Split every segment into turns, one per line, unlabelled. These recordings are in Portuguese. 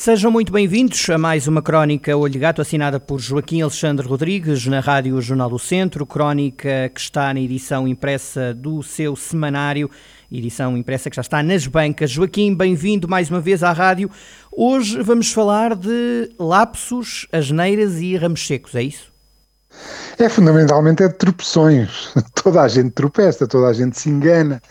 Sejam muito bem-vindos a mais uma crónica Olho Gato assinada por Joaquim Alexandre Rodrigues na Rádio Jornal do Centro, crónica que está na edição impressa do seu semanário, edição impressa que já está nas bancas. Joaquim, bem-vindo mais uma vez à rádio. Hoje vamos falar de lapsos, asneiras e ramos secos, é isso?
É fundamentalmente é de tropeções. Toda a gente tropeça, toda a gente se engana,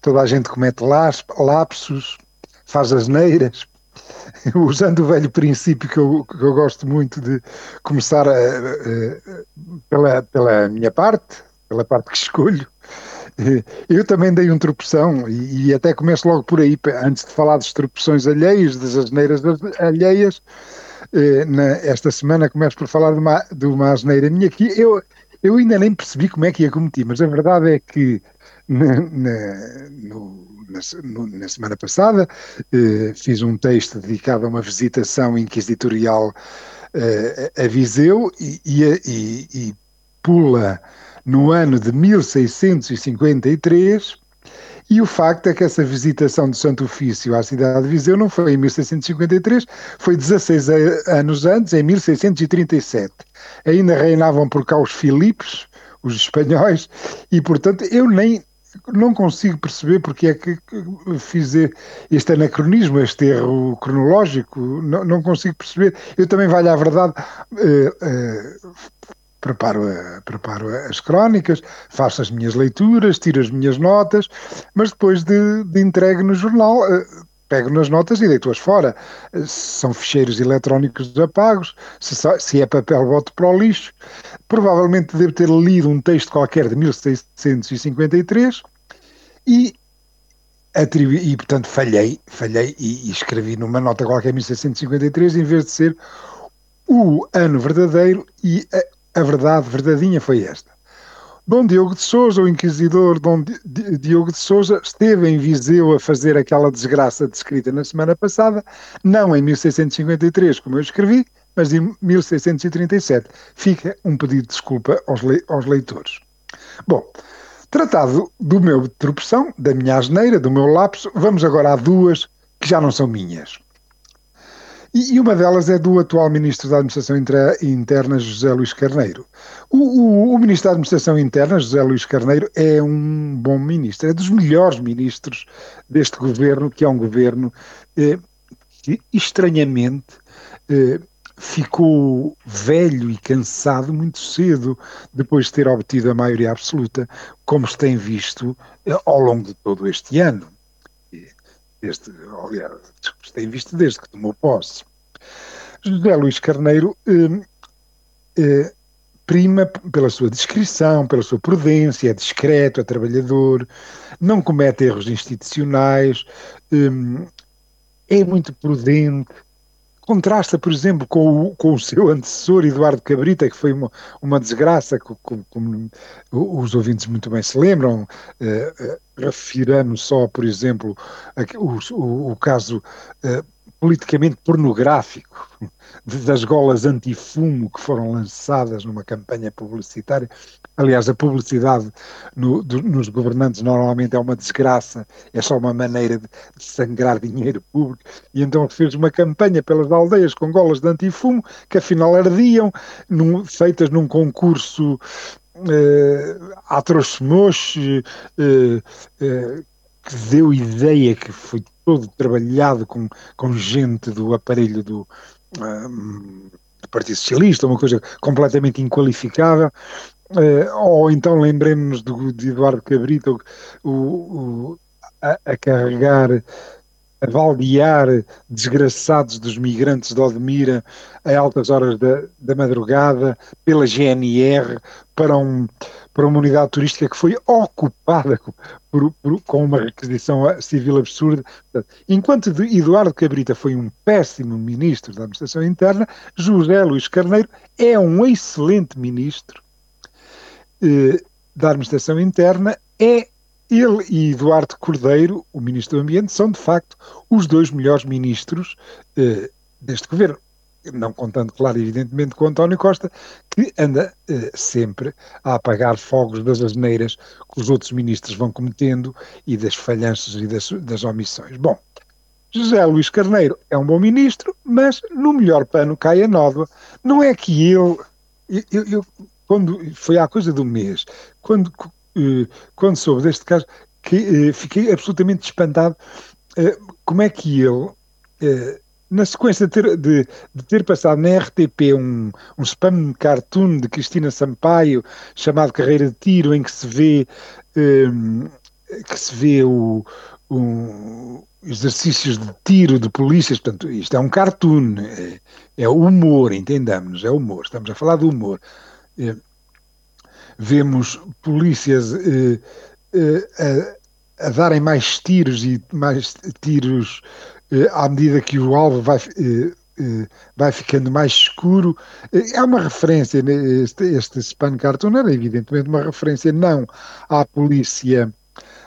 toda a gente comete lapsos, faz asneiras, usando o velho princípio que eu, que eu gosto muito de começar a, a, pela, pela minha parte, pela parte que escolho, eu também dei um tropeção e, e, até começo logo por aí, antes de falar das tropeções alheias, das asneiras alheias, eh, na, esta semana começo por falar de uma, de uma asneira minha que eu, eu ainda nem percebi como é que a cometi, mas a verdade é que na, na, no, na, na semana passada, eh, fiz um texto dedicado a uma visitação inquisitorial eh, a Viseu e, e, e, pula no ano de 1653. E o facto é que essa visitação do Santo Ofício à cidade de Viseu não foi em 1653, foi 16 anos antes, em 1637. Ainda reinavam por cá os Filipes, os espanhóis, e portanto eu nem não consigo perceber porque é que fiz este anacronismo, este erro cronológico, não, não consigo perceber. Eu também, valho a verdade, uh, uh, preparo, preparo as crónicas, faço as minhas leituras, tiro as minhas notas, mas depois de, de entregue no jornal, uh, pego nas notas e deito-as fora. São ficheiros eletrónicos apagos, se, se é papel, boto para o lixo. Provavelmente devo ter lido um texto qualquer de 1653 e e portanto falhei, falhei e, e escrevi numa nota qualquer 1653 em vez de ser o ano verdadeiro e a, a verdade verdadeinha foi esta. Dom Diogo de Souza, o inquisidor Dom Diogo de Souza, esteve em Viseu a fazer aquela desgraça descrita na semana passada, não em 1653, como eu escrevi, mas em 1637. Fica um pedido de desculpa aos, le aos leitores. Bom, tratado do meu tropeção, da minha asneira, do meu lapso, vamos agora a duas que já não são minhas. E, e, uma delas é do atual Ministro da Administração Interna, José Luís Carneiro. O, o, o, Ministro da Administração Interna, José Luís Carneiro, é um bom ministro, é dos melhores ministros deste governo, que é um governo eh, que, estranhamente, eh, ficou velho e cansado muito cedo, depois de ter obtido a maioria absoluta, como se tem visto eh, ao longo de todo este ano desde, aliás, tem visto desde que tomou posse. José Luís Carneiro eh, eh, prima pela sua descrição, pela sua prudência, é discreto, é trabalhador, não comete erros institucionais, eh, é muito prudente, contrasta, por exemplo, com o, com o seu antecessor, Eduardo Cabrita, que foi uma, uma desgraça, como, como, os ouvintes muito bem se lembram, eh, eh, só, por exemplo, o, o, o caso eh, politicamente pornográfico das golas antifumo que foram lançadas numa campanha publicitária. Aliás, a publicidade no, do, nos governantes normalmente é uma desgraça, é só uma maneira de, de sangrar dinheiro público. E então fez uma campanha pelas aldeias com golas de antifumo que afinal ardiam, num, feitas num concurso uh, atroz-moche, uh, uh, que deu ideia que foi todo trabalhado com, com gente do aparelho do, um, do Partido Socialista, uma coisa completamente inqualificável. Uh, ou então lembremos de Eduardo Cabrito o, o a, a, carregar a valdear desgraçados dos migrantes de Odmira a altas horas da, da madrugada pela GNR para, um, para uma unidade turística que foi ocupada por, por, com uma requisição civil absurda. Enquanto Eduardo Cabrita foi um péssimo ministro da Administração Interna, José Luís Carneiro é um excelente ministro eh, da Administração Interna é ele e Eduardo Cordeiro, o Ministro do Ambiente, são de facto os dois melhores ministros eh, deste governo. Não contando, claro, evidentemente, com António Costa, que anda eh, sempre a apagar fogos das asneiras que os outros ministros vão cometendo e das falhanças e das, das omissões. Bom, José Luís Carneiro é um bom ministro, mas no melhor pano cai a nódoa. Não é que. Eu, eu, eu, quando foi há coisa do mês, quando eh, quando soube deste caso, que, eh, fiquei absolutamente espantado eh, como é que ele, na sequência de ter, de, de ter passado na RTP um, um spam cartoon de Cristina Sampaio chamado Carreira de Tiro, em que se vê, que se vê o, um, exercícios de tiro de polícias, portanto, isto é um cartoon, é, é humor, entendamos, é humor, estamos a falar do humor. É, vemos polícias eh, a, a, darem mais tiros e mais tiros à medida que o alvo vai, eh, eh, vai ficando mais escuro. É uma referência, né, este, este Span Cartoon era evidentemente uma referência não à polícia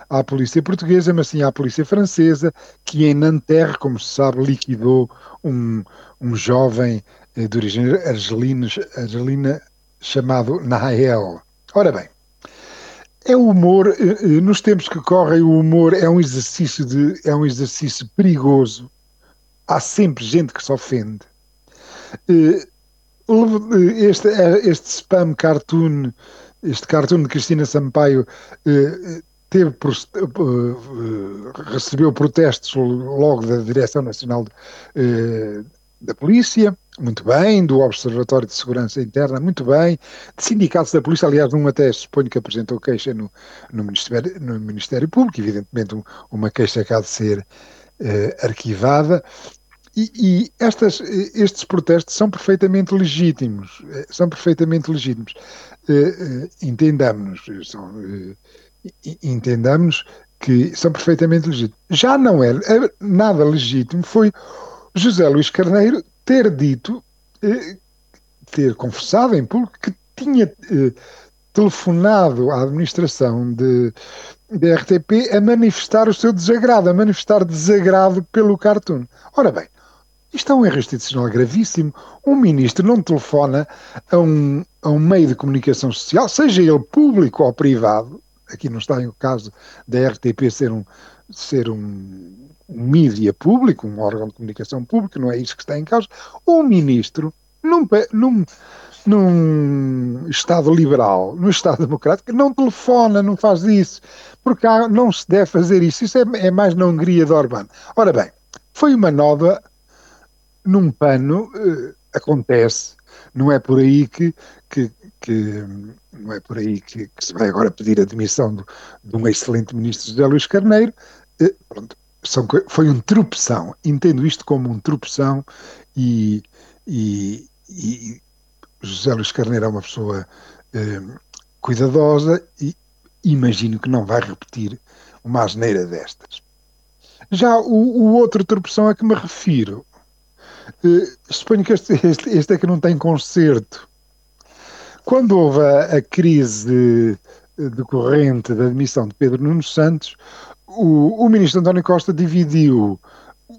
à polícia portuguesa, mas sim à polícia francesa, que em Nanterre, como se sabe, liquidou um, um jovem de origem argelina chamado Nael. Ora bem, é o humor, eh, eh, nos tempos que correm, o humor é um exercício de, é um exercício perigoso. Há sempre gente que se ofende. Eh, este, este spam cartoon, este cartoon de Cristina Sampaio, teve, recebeu protestos logo da Direção Nacional da Polícia, muito bem, do Observatório de Segurança Interna, muito bem, de sindicatos da polícia, aliás, um até suponho que apresentou queixa no, no, Ministério, no Ministério Público, evidentemente um, uma queixa que há de ser eh, arquivada, e, e estas, estes protestos são perfeitamente legítimos, eh, são perfeitamente legítimos. Eh, entendamos, são, entendamos que são perfeitamente legítimos. Já não é nada legítimo, foi José Luís Carneiro ter dito, eh, ter confessado em público que tinha eh, telefonado à administração de, da RTP a manifestar o seu desagrado, a manifestar desagrado pelo cartoon. Ora bem, isto é um erro institucional gravíssimo. Um ministro não telefona a um, a um meio de comunicação social, seja ele público ou privado, aqui não está o caso da RTP ser um, ser um mídia público, um órgão de comunicação público, não é isso que está em causa, um ministro, num, num, num Estado liberal, num Estado democrático, não telefona, não faz isso, porque há, não se deve fazer isso. Isso é, é mais na Hungria de Orbán. Ora bem, foi uma nova num pano, uh, acontece, não é por aí que, que, que não é por aí que, que, se vai agora pedir a demissão de, de um excelente ministro José Luís Carneiro. Uh, pronto, são, foi um tropeção, entendo isto como um tropeção e, e, e José Luís Carneiro é uma pessoa eh, cuidadosa e imagino que não vai repetir uma asneira destas. Já o, o outro tropeção a que me refiro, eh, suponho que este, este, este, é que não tem conserto. Quando houve a, a crise decorrente da admissão de Pedro Nuno Santos, o, o ministro António Costa dividiu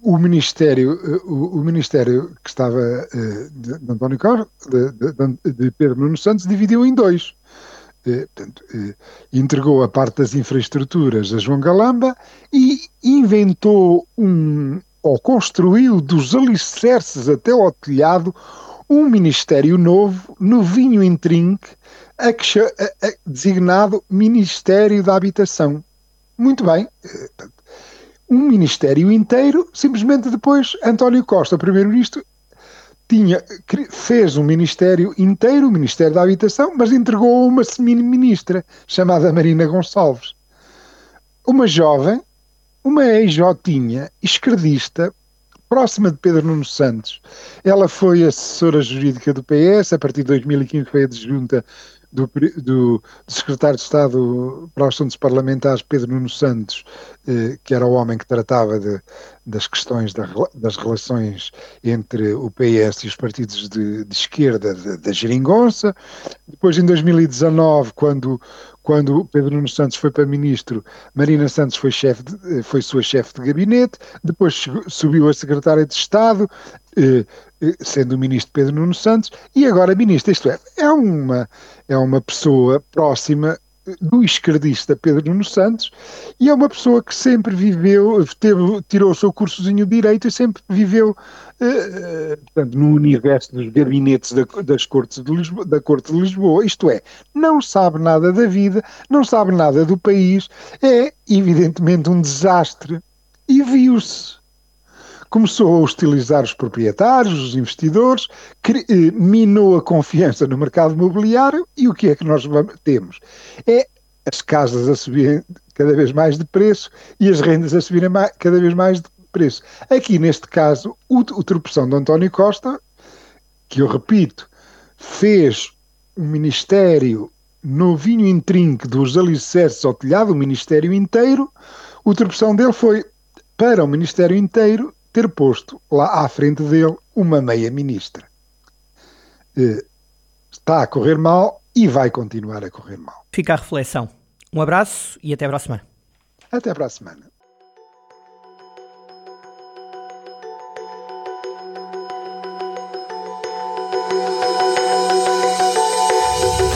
o ministério, eh, o, o ministério que estava uh, de, de, António Costa, de, de, Pedro Nuno Santos, dividiu em dois. Uh, portanto, entregou a parte das infraestruturas a João Galamba e inventou um, ou construiu dos alicerces até ao telhado um ministério novo, novinho em trinque, designado Ministério da Habitação muito bem. Um ministério inteiro, simplesmente depois António Costa, primeiro-ministro, tinha, fez um ministério inteiro, o Ministério da Habitação, mas entregou a uma semi-ministra chamada Marina Gonçalves. Uma jovem, uma ex-jotinha, esquerdista, próxima de Pedro Nuno Santos. Ela foi assessora jurídica do PS, a partir de 2015 foi adjunta do, do, secretário de Estado para os Assuntos Parlamentares, Pedro Nuno Santos, eh, que era o homem que tratava de, das questões da, das relações entre o PS e os partidos de, de esquerda da Geringonça. Depois, em 2019, quando, quando Pedro Nuno Santos foi para ministro, Marina Santos foi, de, foi sua chefe de gabinete, depois subiu a secretária de Estado, eh, eh, sendo o ministro Pedro Nuno Santos, e agora ministro. Isto é, é uma, é uma pessoa próxima do esquerdista Pedro Nuno Santos e é uma pessoa que sempre viveu, teve, tirou o seu cursozinho de Direito e sempre viveu uh, portanto, no universo dos gabinetes da, das cortes de Lisboa, da Corte de Lisboa, isto é, não sabe nada da vida, não sabe nada do país, é evidentemente um desastre e viu-se começou a hostilizar os proprietários, os investidores, eh, minou a confiança no mercado imobiliário e o que é que nós temos? É as casas a subirem cada vez mais de preço e as rendas a subirem cada vez mais de preço. Aqui, neste caso, o, o tropeção de António Costa, que eu repito, fez um ministério novinho intrinque dos alicerces ao telhado, o ministério inteiro, o tropeção dele foi para o ministério inteiro ter posto lá à frente dele uma meia-ministra. Eh, está a correr mal e vai continuar a correr mal.
Fica a reflexão. Um abraço e até para a semana.
Até para a semana.